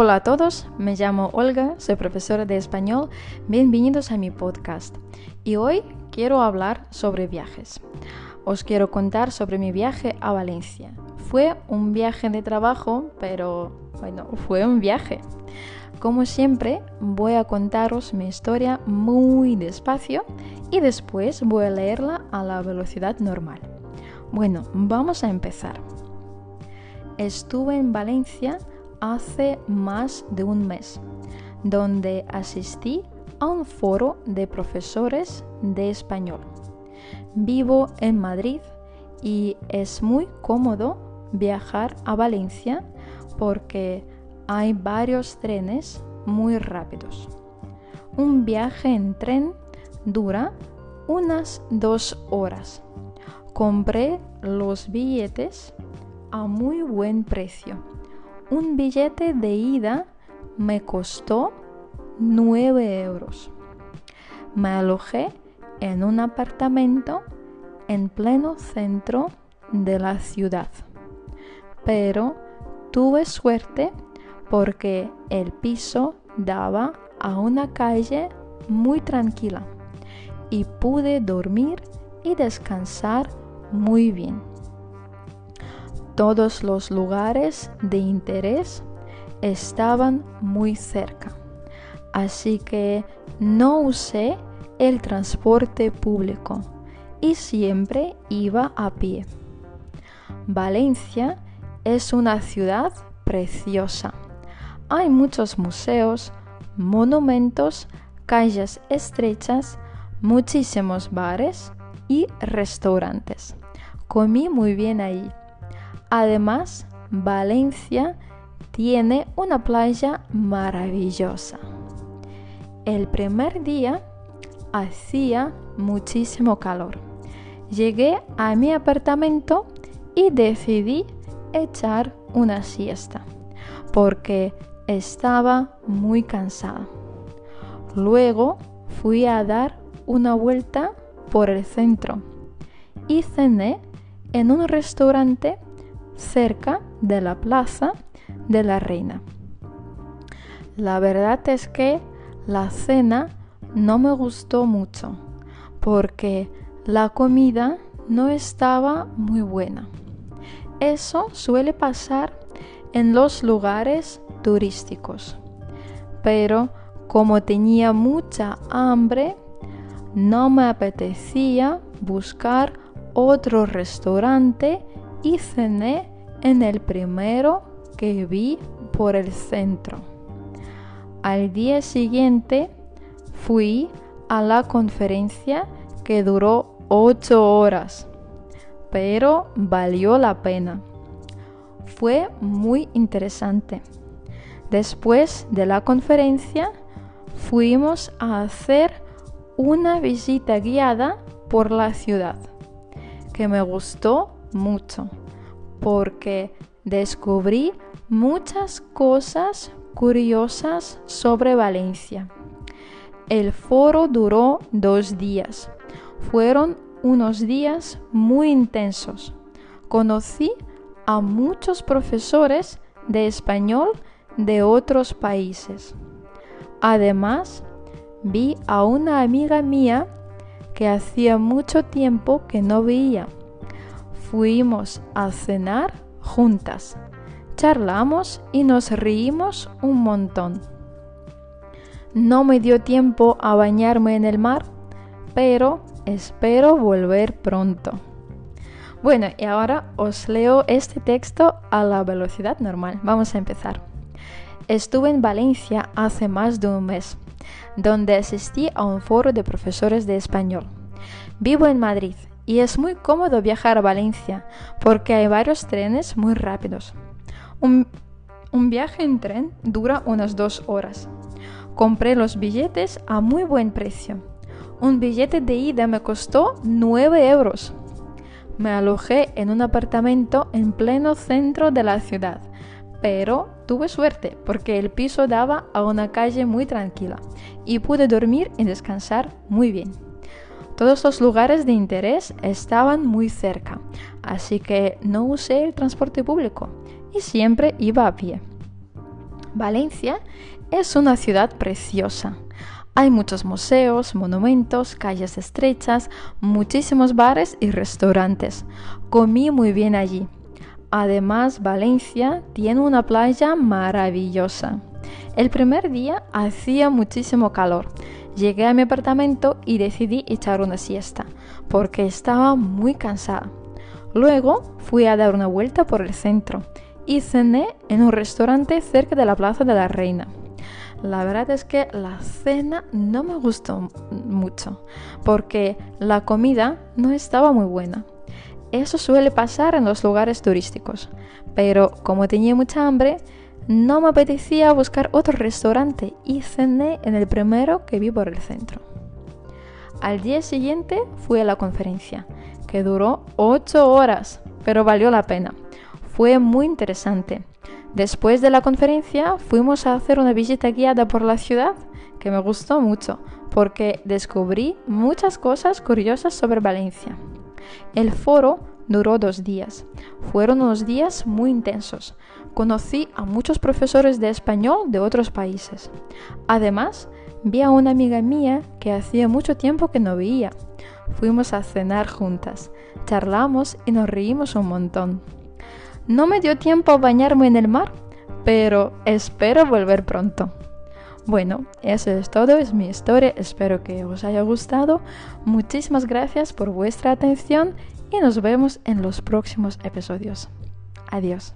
Hola a todos, me llamo Olga, soy profesora de español. Bienvenidos a mi podcast. Y hoy quiero hablar sobre viajes. Os quiero contar sobre mi viaje a Valencia. Fue un viaje de trabajo, pero bueno, fue un viaje. Como siempre, voy a contaros mi historia muy despacio y después voy a leerla a la velocidad normal. Bueno, vamos a empezar. Estuve en Valencia hace más de un mes, donde asistí a un foro de profesores de español. Vivo en Madrid y es muy cómodo viajar a Valencia porque hay varios trenes muy rápidos. Un viaje en tren dura unas dos horas. Compré los billetes a muy buen precio un billete de ida me costó 9 euros. Me alojé en un apartamento en pleno centro de la ciudad. Pero tuve suerte porque el piso daba a una calle muy tranquila y pude dormir y descansar muy bien todos los lugares de interés estaban muy cerca, así que no usé el transporte público y siempre iba a pie. Valencia es una ciudad preciosa. Hay muchos museos, monumentos, calles estrechas, muchísimos bares y restaurantes. Comí muy bien ahí. Además, Valencia tiene una playa maravillosa. El primer día hacía muchísimo calor. Llegué a mi apartamento y decidí echar una siesta porque estaba muy cansada. Luego fui a dar una vuelta por el centro y cené en un restaurante cerca de la Plaza de la Reina. La verdad es que la cena no me gustó mucho porque la comida no estaba muy buena. Eso suele pasar en los lugares turísticos. Pero como tenía mucha hambre, no me apetecía buscar otro restaurante y en el primero que vi por el centro. Al día siguiente fui a la conferencia que duró ocho horas, pero valió la pena. Fue muy interesante. Después de la conferencia fuimos a hacer una visita guiada por la ciudad, que me gustó mucho porque descubrí muchas cosas curiosas sobre Valencia. El foro duró dos días. Fueron unos días muy intensos. Conocí a muchos profesores de español de otros países. Además, vi a una amiga mía que hacía mucho tiempo que no veía fuimos a cenar juntas. Charlamos y nos reímos un montón. No me dio tiempo a bañarme en el mar, pero espero volver pronto. Bueno, y ahora os leo este texto a la velocidad normal. Vamos a empezar. Estuve en Valencia hace más de un mes, donde asistí a un foro de profesores de español. Vivo en Madrid y es muy cómodo viajar a Valencia porque hay varios trenes muy rápidos. Un, viaje en tren dura unas dos horas. Compré los billetes a muy buen precio. Un billete de ida me costó 9 euros. Me alojé en un apartamento en pleno centro de la ciudad, pero tuve suerte porque el piso daba a una calle muy tranquila y pude dormir y descansar muy bien. Todos los lugares de interés estaban muy cerca, así que no usé el transporte público y siempre iba a pie. Valencia es una ciudad preciosa. Hay muchos museos, monumentos, calles estrechas, muchísimos bares y restaurantes. Comí muy bien allí. Además, Valencia tiene una playa maravillosa. El primer día hacía muchísimo calor. Llegué a mi apartamento y decidí echar una siesta, porque estaba muy cansada. Luego fui a dar una vuelta por el centro y cené en un restaurante cerca de la Plaza de la Reina. La verdad es que la cena no me gustó mucho porque la comida no estaba muy buena. Eso suele pasar en los lugares turísticos, pero como tenía mucha hambre, no me apetecía buscar otro restaurante y cené en el primero que vi por el centro. Al día siguiente fui a la conferencia, que duró 8 horas, pero valió la pena. Fue muy interesante. Después de la conferencia fuimos a hacer una visita guiada por la ciudad, que me gustó mucho, porque descubrí muchas cosas curiosas sobre Valencia. El foro duró dos días. Fueron unos días muy intensos. Conocí a muchos profesores de español de otros países. Además, vi a una amiga mía que hacía mucho tiempo que no veía. Fuimos a cenar juntas, charlamos y nos reímos un montón. No me dio tiempo a bañarme en el mar, pero espero volver pronto. Bueno, eso es todo, es mi historia, espero que os haya gustado. Muchísimas gracias por vuestra atención y nos vemos en los próximos episodios. Adiós.